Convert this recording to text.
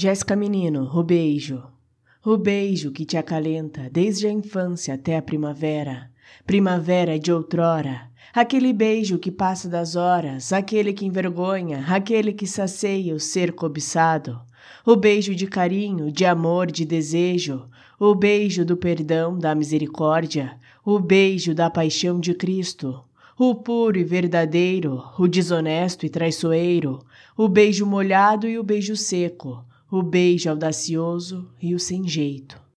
Jéssica Menino, o beijo. O beijo que te acalenta desde a infância até a primavera. Primavera de outrora. Aquele beijo que passa das horas, aquele que envergonha, aquele que sacia o ser cobiçado. O beijo de carinho, de amor, de desejo. O beijo do perdão, da misericórdia. O beijo da paixão de Cristo o puro e verdadeiro, o desonesto e traiçoeiro, o beijo molhado e o beijo seco, o beijo audacioso e o sem jeito.